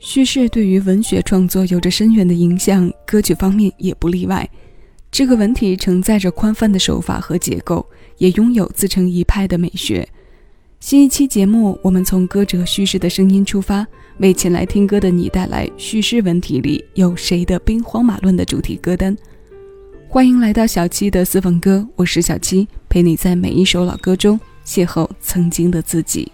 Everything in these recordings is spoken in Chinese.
叙事对于文学创作有着深远的影响，歌曲方面也不例外。这个文体承载着宽泛的手法和结构，也拥有自成一派的美学。新一期节目，我们从歌者叙事的声音出发，为前来听歌的你带来叙事文体里有谁的兵荒马乱的主题歌单。欢迎来到小七的私房歌，我是小七，陪你在每一首老歌中邂逅曾经的自己。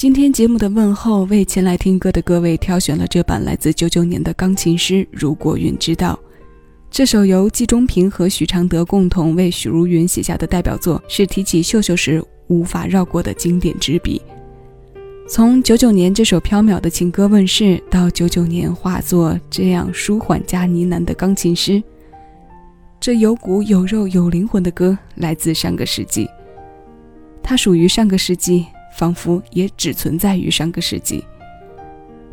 今天节目的问候为前来听歌的各位挑选了这版来自九九年的钢琴诗《如果云知道》。这首由季中平和许常德共同为许茹芸写下的代表作，是提起秀秀时无法绕过的经典之笔。从九九年这首飘渺的情歌问世，到九九年化作这样舒缓加呢喃的钢琴诗，这有骨有肉有灵魂的歌来自上个世纪，它属于上个世纪。仿佛也只存在于上个世纪。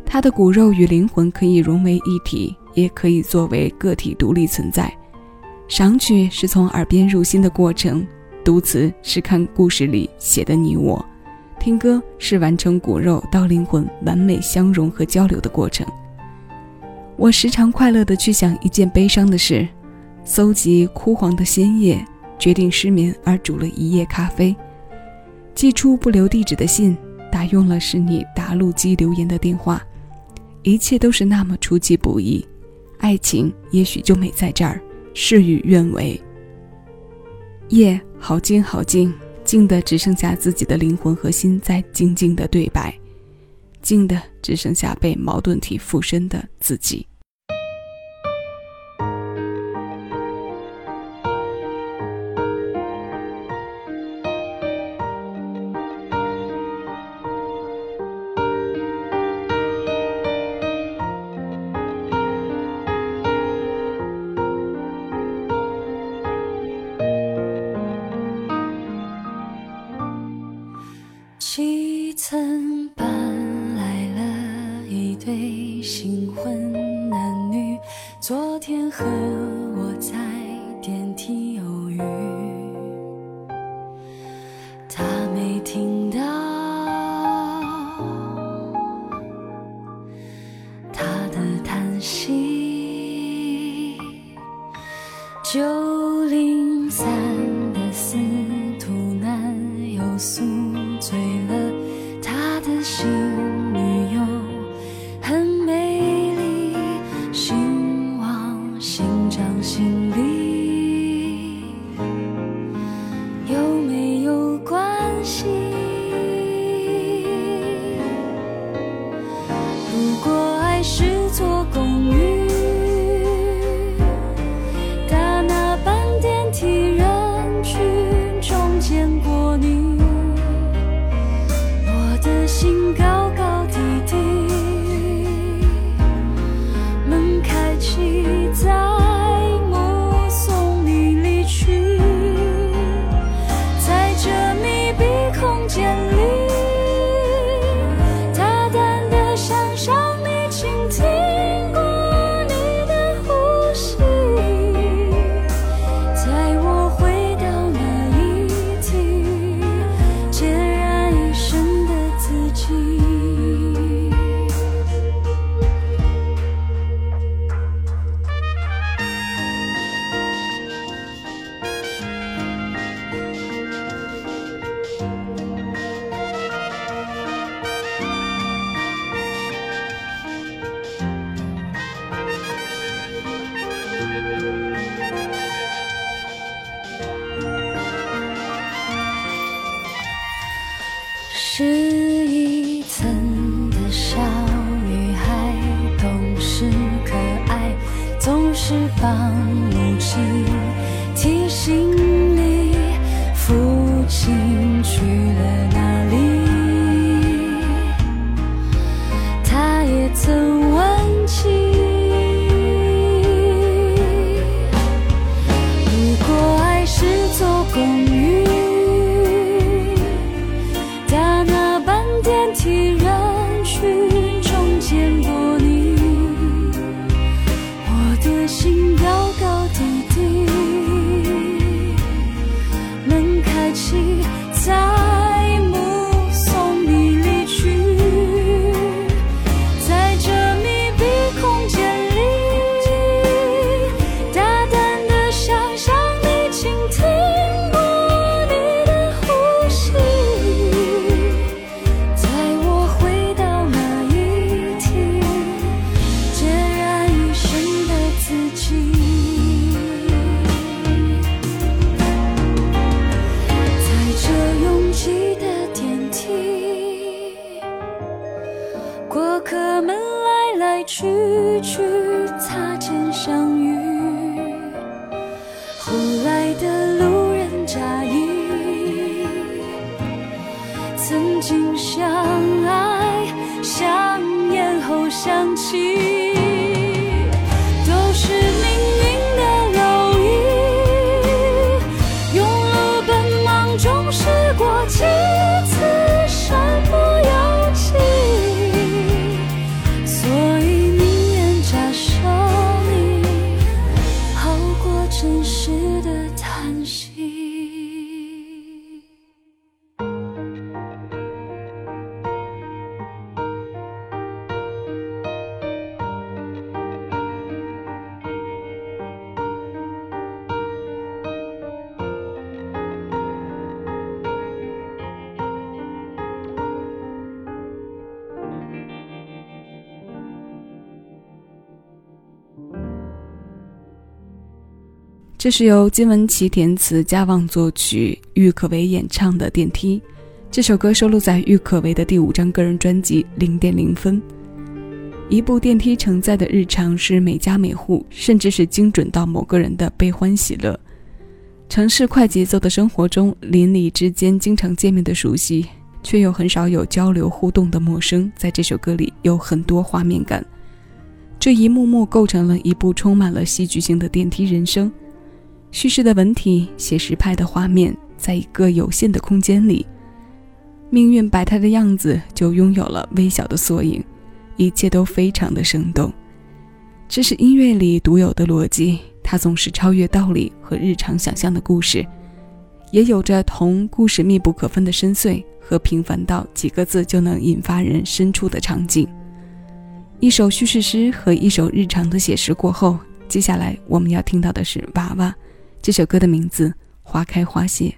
他的骨肉与灵魂可以融为一体，也可以作为个体独立存在。赏曲是从耳边入心的过程，读词是看故事里写的你我，听歌是完成骨肉到灵魂完美相融和交流的过程。我时常快乐地去想一件悲伤的事：搜集枯黄的鲜叶，决定失眠而煮了一夜咖啡。寄出不留地址的信，打用了是你答录机留言的电话，一切都是那么出其不意，爱情也许就美在这儿，事与愿违。夜好静好静，静的只剩下自己的灵魂和心在静静的对白，静的只剩下被矛盾体附身的自己。翅膀母亲提醒你，父亲去了哪这是由金玟岐填词、加旺作曲、郁可唯演唱的《电梯》。这首歌收录在郁可唯的第五张个人专辑《零点零分》。一部电梯承载的日常是每家每户，甚至是精准到某个人的悲欢喜乐。城市快节奏的生活中，邻里之间经常见面的熟悉，却又很少有交流互动的陌生，在这首歌里有很多画面感。这一幕幕构成了一部充满了戏剧性的电梯人生。叙事的文体，写实派的画面，在一个有限的空间里，命运百态的样子就拥有了微小的缩影，一切都非常的生动。这是音乐里独有的逻辑，它总是超越道理和日常想象的故事，也有着同故事密不可分的深邃和平凡到几个字就能引发人深处的场景。一首叙事诗和一首日常的写实过后，接下来我们要听到的是《娃娃》。这首歌的名字《花开花谢》。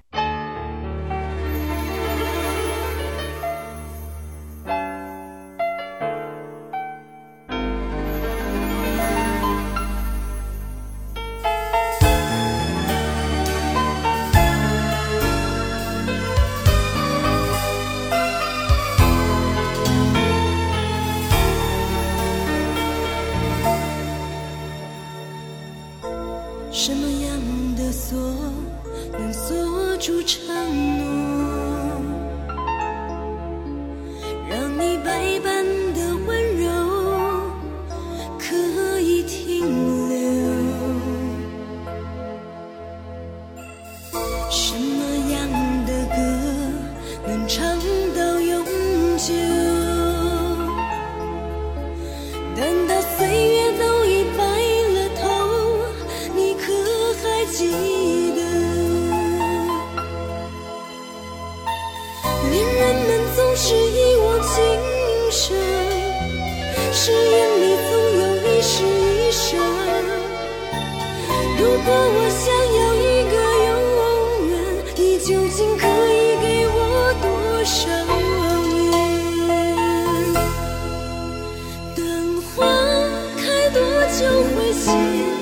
就会醒。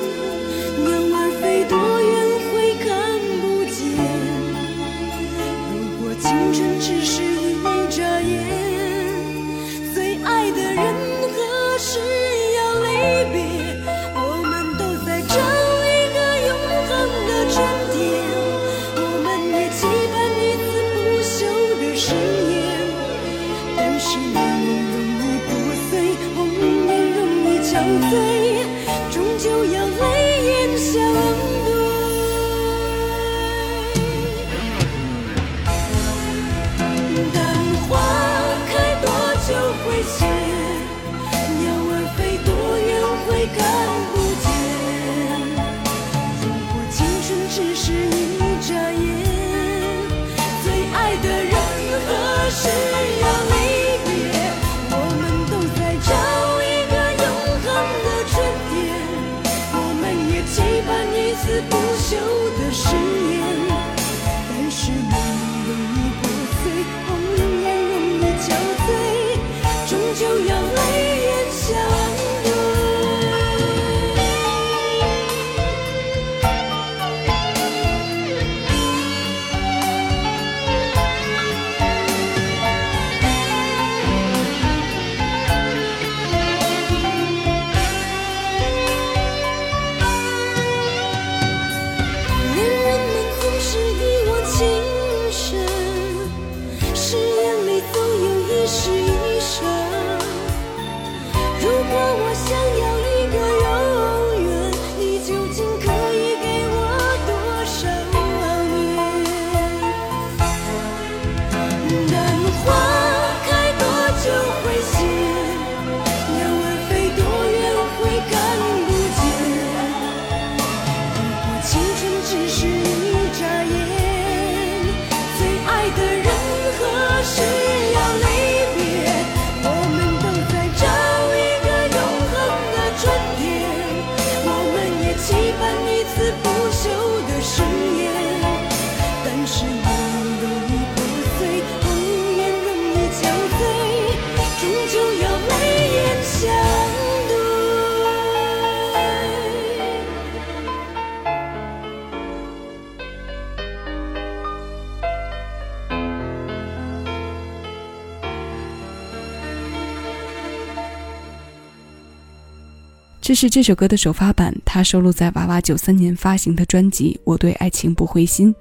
这是这首歌的首发版，它收录在娃娃九三年发行的专辑《我对爱情不灰心》。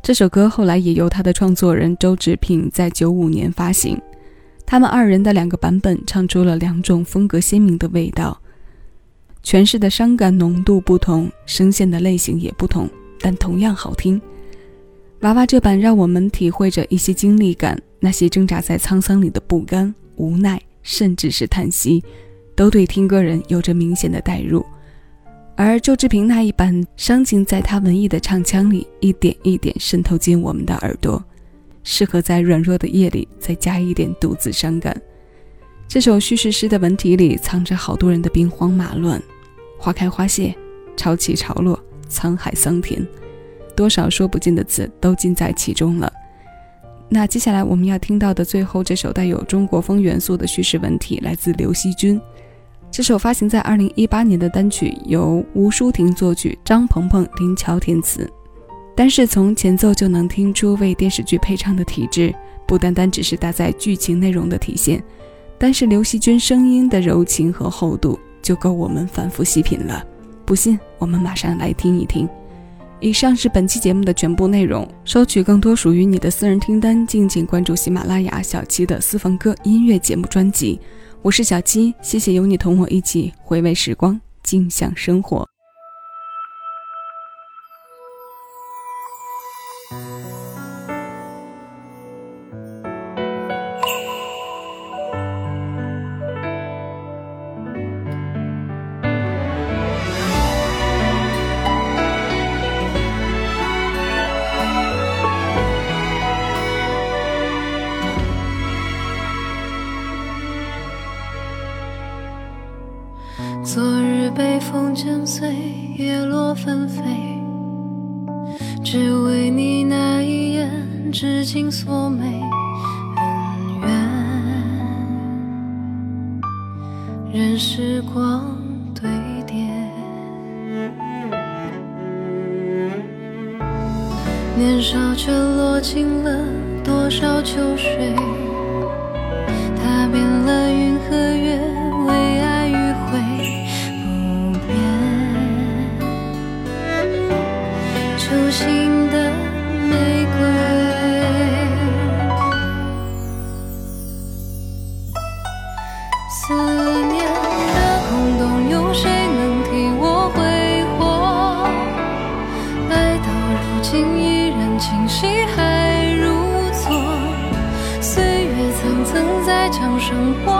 这首歌后来也由他的创作人周志平在九五年发行，他们二人的两个版本唱出了两种风格鲜明的味道，诠释的伤感浓度不同，声线的类型也不同，但同样好听。娃娃这版让我们体会着一些经历感，那些挣扎在沧桑里的不甘、无奈，甚至是叹息。都对听歌人有着明显的代入，而周志平那一版伤情在他文艺的唱腔里一点一点渗透进我们的耳朵，适合在软弱的夜里再加一点独自伤感。这首叙事诗的文体里藏着好多人的兵荒马乱，花开花谢，潮起潮落，沧海桑田，多少说不尽的词都尽在其中了。那接下来我们要听到的最后这首带有中国风元素的叙事文体，来自刘惜君。这首发行在二零一八年的单曲由吴淑婷作曲，张鹏鹏、林乔填词。单是从前奏就能听出为电视剧配唱的体质，不单单只是搭载剧情内容的体现，单是刘惜君声音的柔情和厚度就够我们反复细品了。不信，我们马上来听一听。以上是本期节目的全部内容。收取更多属于你的私人听单，敬请关注喜马拉雅小七的私房歌音乐节目专辑。我是小七，谢谢有你同我一起回味时光，静享生活。昨日北风剪碎，叶落纷飞，只为你那一眼，至今锁眉恩怨，任时光堆叠。年少却落尽了多少秋水，思念的空洞，有谁能替我挥霍？爱到如今依然清晰，还如昨。岁月层层在墙上剥